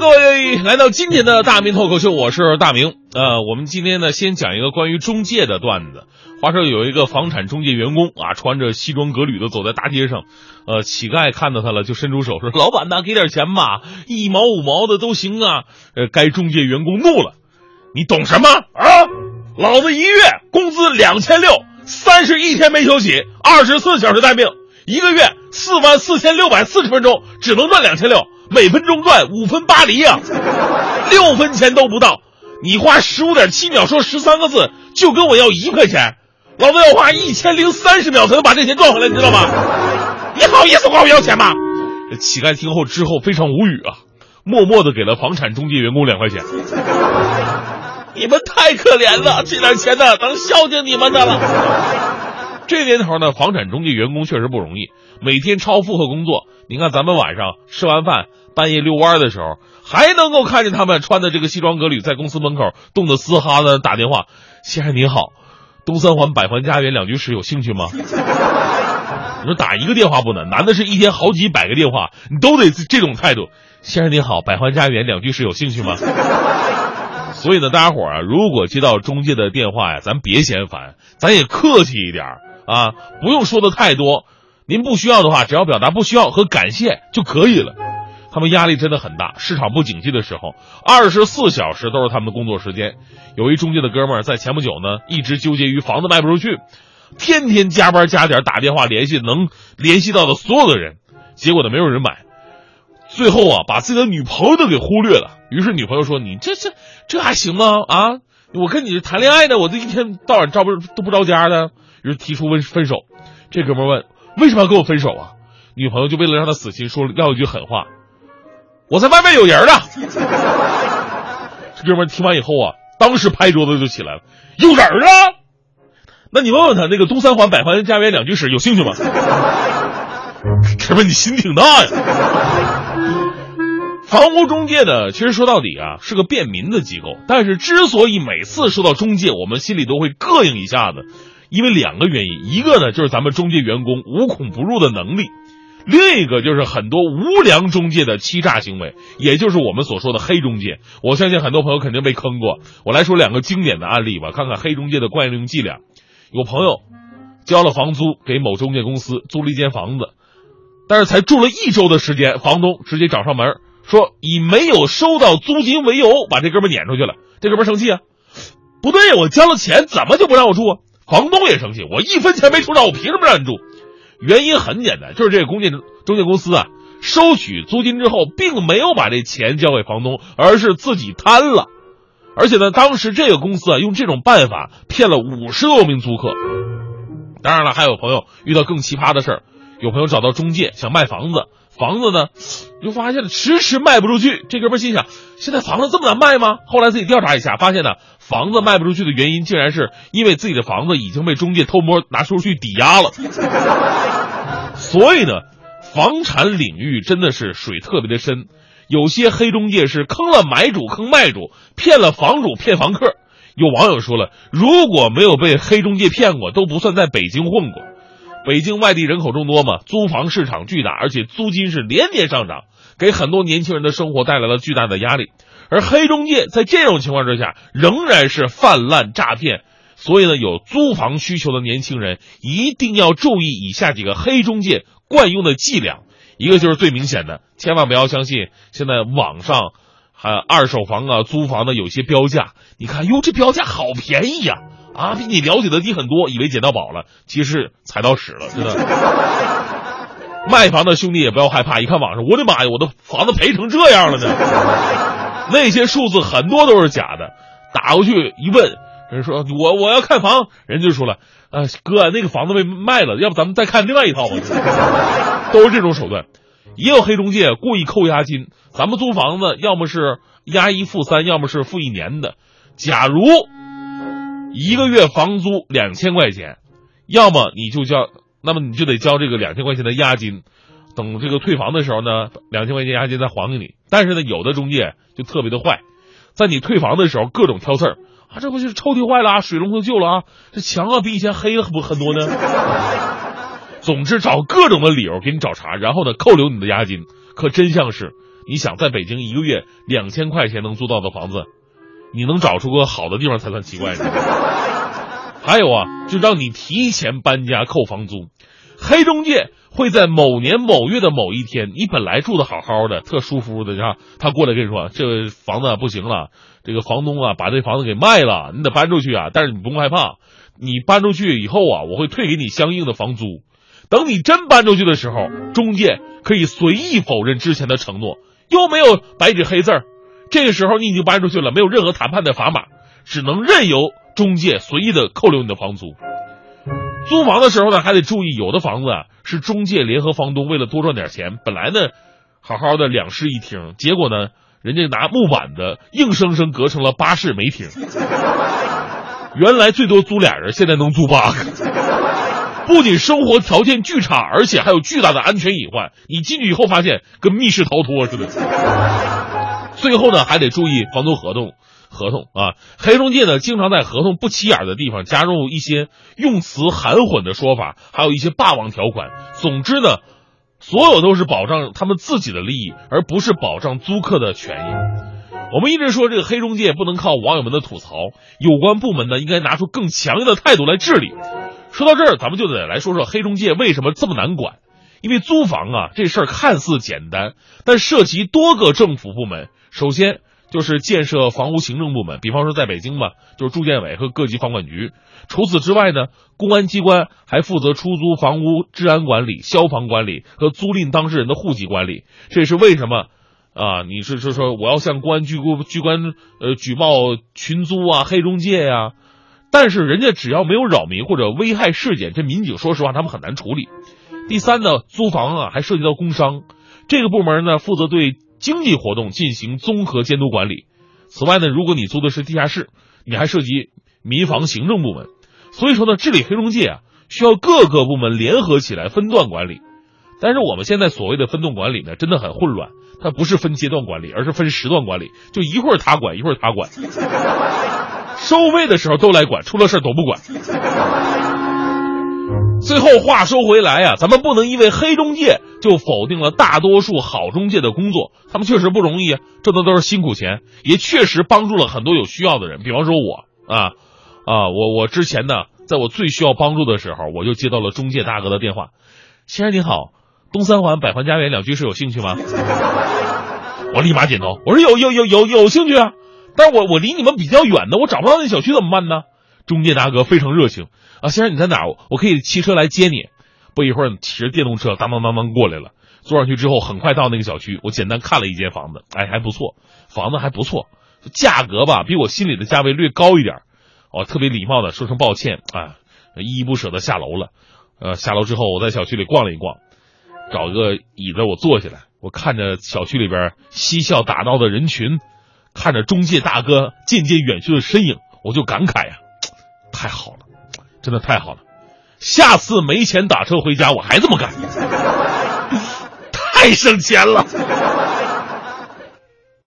各位来到今天的大明脱口秀，我是大明。呃，我们今天呢，先讲一个关于中介的段子。话说有一个房产中介员工啊，穿着西装革履的走在大街上，呃，乞丐看到他了，就伸出手说：“老板呐，给点钱吧，一毛五毛的都行啊。”呃，该中介员工怒了：“你懂什么啊？老子一月工资两千六，三十一天没休息，二十四小时待命，一个月四万四千六百四十分钟，只能赚两千六。”每分钟赚五分八厘呀，六分钱都不到。你花十五点七秒说十三个字，就跟我要一块钱，老子要花一千零三十秒才能把这钱赚回来，你知道吗？你好意思管我要钱吗？乞丐听后之后非常无语啊，默默的给了房产中介员工两块钱。你们太可怜了，这点钱呢，能孝敬你们的了。这年头呢，房产中介员工确实不容易，每天超负荷工作。你看，咱们晚上吃完饭。半夜遛弯的时候，还能够看见他们穿的这个西装革履，在公司门口冻得嘶哈的打电话。先生您好，东三环百环家园两居室有兴趣吗？你说打一个电话不难，难的是一天好几百个电话，你都得这种态度。先生您好，百环家园两居室有兴趣吗？所以呢，大家伙啊，如果接到中介的电话呀，咱别嫌烦，咱也客气一点啊，不用说的太多。您不需要的话，只要表达不需要和感谢就可以了。他们压力真的很大，市场不景气的时候，二十四小时都是他们的工作时间。有一中介的哥们儿在前不久呢，一直纠结于房子卖不出去，天天加班加点打电话联系能联系到的所有的人，结果呢没有人买，最后啊把自己的女朋友都给忽略了。于是女朋友说：“你这这这还行吗？啊，我跟你谈恋爱呢，我这一天到晚招不都不着家的。”于是提出分分手。这哥们儿问：“为什么要跟我分手啊？”女朋友就为了让他死心，说撂一句狠话。我在外面有人了，这哥们听完以后啊，当时拍桌子就起来了，有人了？那你问问他，那个东三环百环家园两居室有兴趣吗？哥们，你心挺大呀。房屋中介呢，其实说到底啊，是个便民的机构，但是之所以每次说到中介，我们心里都会膈应一下子，因为两个原因，一个呢就是咱们中介员工无孔不入的能力。另一个就是很多无良中介的欺诈行为，也就是我们所说的黑中介。我相信很多朋友肯定被坑过。我来说两个经典的案例吧，看看黑中介的惯用伎俩。有朋友交了房租给某中介公司租了一间房子，但是才住了一周的时间，房东直接找上门说以没有收到租金为由把这哥们撵出去了。这哥们生气啊，不对，我交了钱怎么就不让我住啊？房东也生气，我一分钱没出着，我凭什么让你住？原因很简单，就是这个中介中介公司啊，收取租金之后，并没有把这钱交给房东，而是自己贪了。而且呢，当时这个公司啊，用这种办法骗了五十多名租客。当然了，还有朋友遇到更奇葩的事儿，有朋友找到中介想卖房子，房子呢，就发现了迟迟卖不出去。这哥们心想，现在房子这么难卖吗？后来自己调查一下，发现呢，房子卖不出去的原因，竟然是因为自己的房子已经被中介偷摸拿出去抵押了。所以呢，房产领域真的是水特别的深，有些黑中介是坑了买主，坑卖主，骗了房主，骗房客。有网友说了，如果没有被黑中介骗过，都不算在北京混过。北京外地人口众多嘛，租房市场巨大，而且租金是连年上涨，给很多年轻人的生活带来了巨大的压力。而黑中介在这种情况之下，仍然是泛滥诈骗。所以呢，有租房需求的年轻人一定要注意以下几个黑中介惯用的伎俩。一个就是最明显的，千万不要相信现在网上还有二手房啊、租房的有些标价。你看，哟，这标价好便宜呀，比你了解的低很多，以为捡到宝了，其实踩到屎了，真的。卖房的兄弟也不要害怕，一看网上，我的妈呀，我的房子赔成这样了呢。那些数字很多都是假的，打过去一问。人说：“我我要看房。”人就说了：“呃，哥，那个房子被卖了，要不咱们再看另外一套吧？”都是这种手段。也有黑中介故意扣押金。咱们租房子，要么是押一付三，要么是付一年的。假如一个月房租两千块钱，要么你就交，那么你就得交这个两千块钱的押金。等这个退房的时候呢，两千块钱押金再还给你。但是呢，有的中介就特别的坏，在你退房的时候各种挑刺儿。啊，这不就是抽屉坏了啊，水龙头旧了啊，这墙啊比以前黑了不很多呢。总之找各种的理由给你找茬，然后呢扣留你的押金。可真相是，你想在北京一个月两千块钱能租到的房子，你能找出个好的地方才算奇怪呢。还有啊，就让你提前搬家扣房租，黑中介会在某年某月的某一天，你本来住的好好的，特舒服的，然后他过来跟你说，这房子不行了，这个房东啊把这房子给卖了，你得搬出去啊。但是你不用害怕，你搬出去以后啊，我会退给你相应的房租。等你真搬出去的时候，中介可以随意否认之前的承诺，又没有白纸黑字儿。这个时候你已经搬出去了，没有任何谈判的砝码，只能任由中介随意的扣留你的房租。租房的时候呢，还得注意，有的房子啊是中介联合房东为了多赚点钱，本来呢好好的两室一厅，结果呢人家拿木板的硬生生隔成了八室没厅。原来最多租俩人，现在能租八个。不仅生活条件巨差，而且还有巨大的安全隐患。你进去以后发现跟密室逃脱似的。最后呢，还得注意房租合同，合同啊，黑中介呢经常在合同不起眼的地方加入一些用词含混的说法，还有一些霸王条款。总之呢，所有都是保障他们自己的利益，而不是保障租客的权益。我们一直说这个黑中介不能靠网友们的吐槽，有关部门呢应该拿出更强硬的态度来治理。说到这儿，咱们就得来说说黑中介为什么这么难管。因为租房啊这事儿看似简单，但涉及多个政府部门。首先就是建设房屋行政部门，比方说在北京嘛，就是住建委和各级房管局。除此之外呢，公安机关还负责出租房屋治安管理、消防管理和租赁当事人的户籍管理。这也是为什么啊，你是是说我要向公安机关机关呃举报群租啊、黑中介呀？但是人家只要没有扰民或者危害事件，这民警说实话他们很难处理。第三呢，租房啊还涉及到工商，这个部门呢负责对经济活动进行综合监督管理。此外呢，如果你租的是地下室，你还涉及民房行政部门。所以说呢，治理黑中介啊需要各个部门联合起来分段管理。但是我们现在所谓的分段管理呢，真的很混乱，它不是分阶段管理，而是分时段管理，就一会儿他管，一会儿他管。收费的时候都来管，出了事儿都不管。最后话说回来呀，咱们不能因为黑中介就否定了大多数好中介的工作，他们确实不容易，挣的都是辛苦钱，也确实帮助了很多有需要的人。比方说我啊啊，我我之前呢，在我最需要帮助的时候，我就接到了中介大哥的电话：“先生您好，东三环百环家园两居室有兴趣吗？” 我立马点头，我说有有有有有兴趣啊。但是我我离你们比较远的，我找不到那小区怎么办呢？中介大哥非常热情啊，先生你在哪儿？我可以骑车来接你。不一会儿，骑着电动车当当当当过来了。坐上去之后，很快到那个小区。我简单看了一间房子，哎，还不错，房子还不错，价格吧比我心里的价位略高一点。我特别礼貌的说声抱歉啊，依依不舍的下楼了。呃，下楼之后，我在小区里逛了一逛，找个椅子我坐下来，我看着小区里边嬉笑打闹的人群。看着中介大哥渐渐远去的身影，我就感慨呀，太好了，真的太好了！下次没钱打车回家，我还这么干，太省钱了。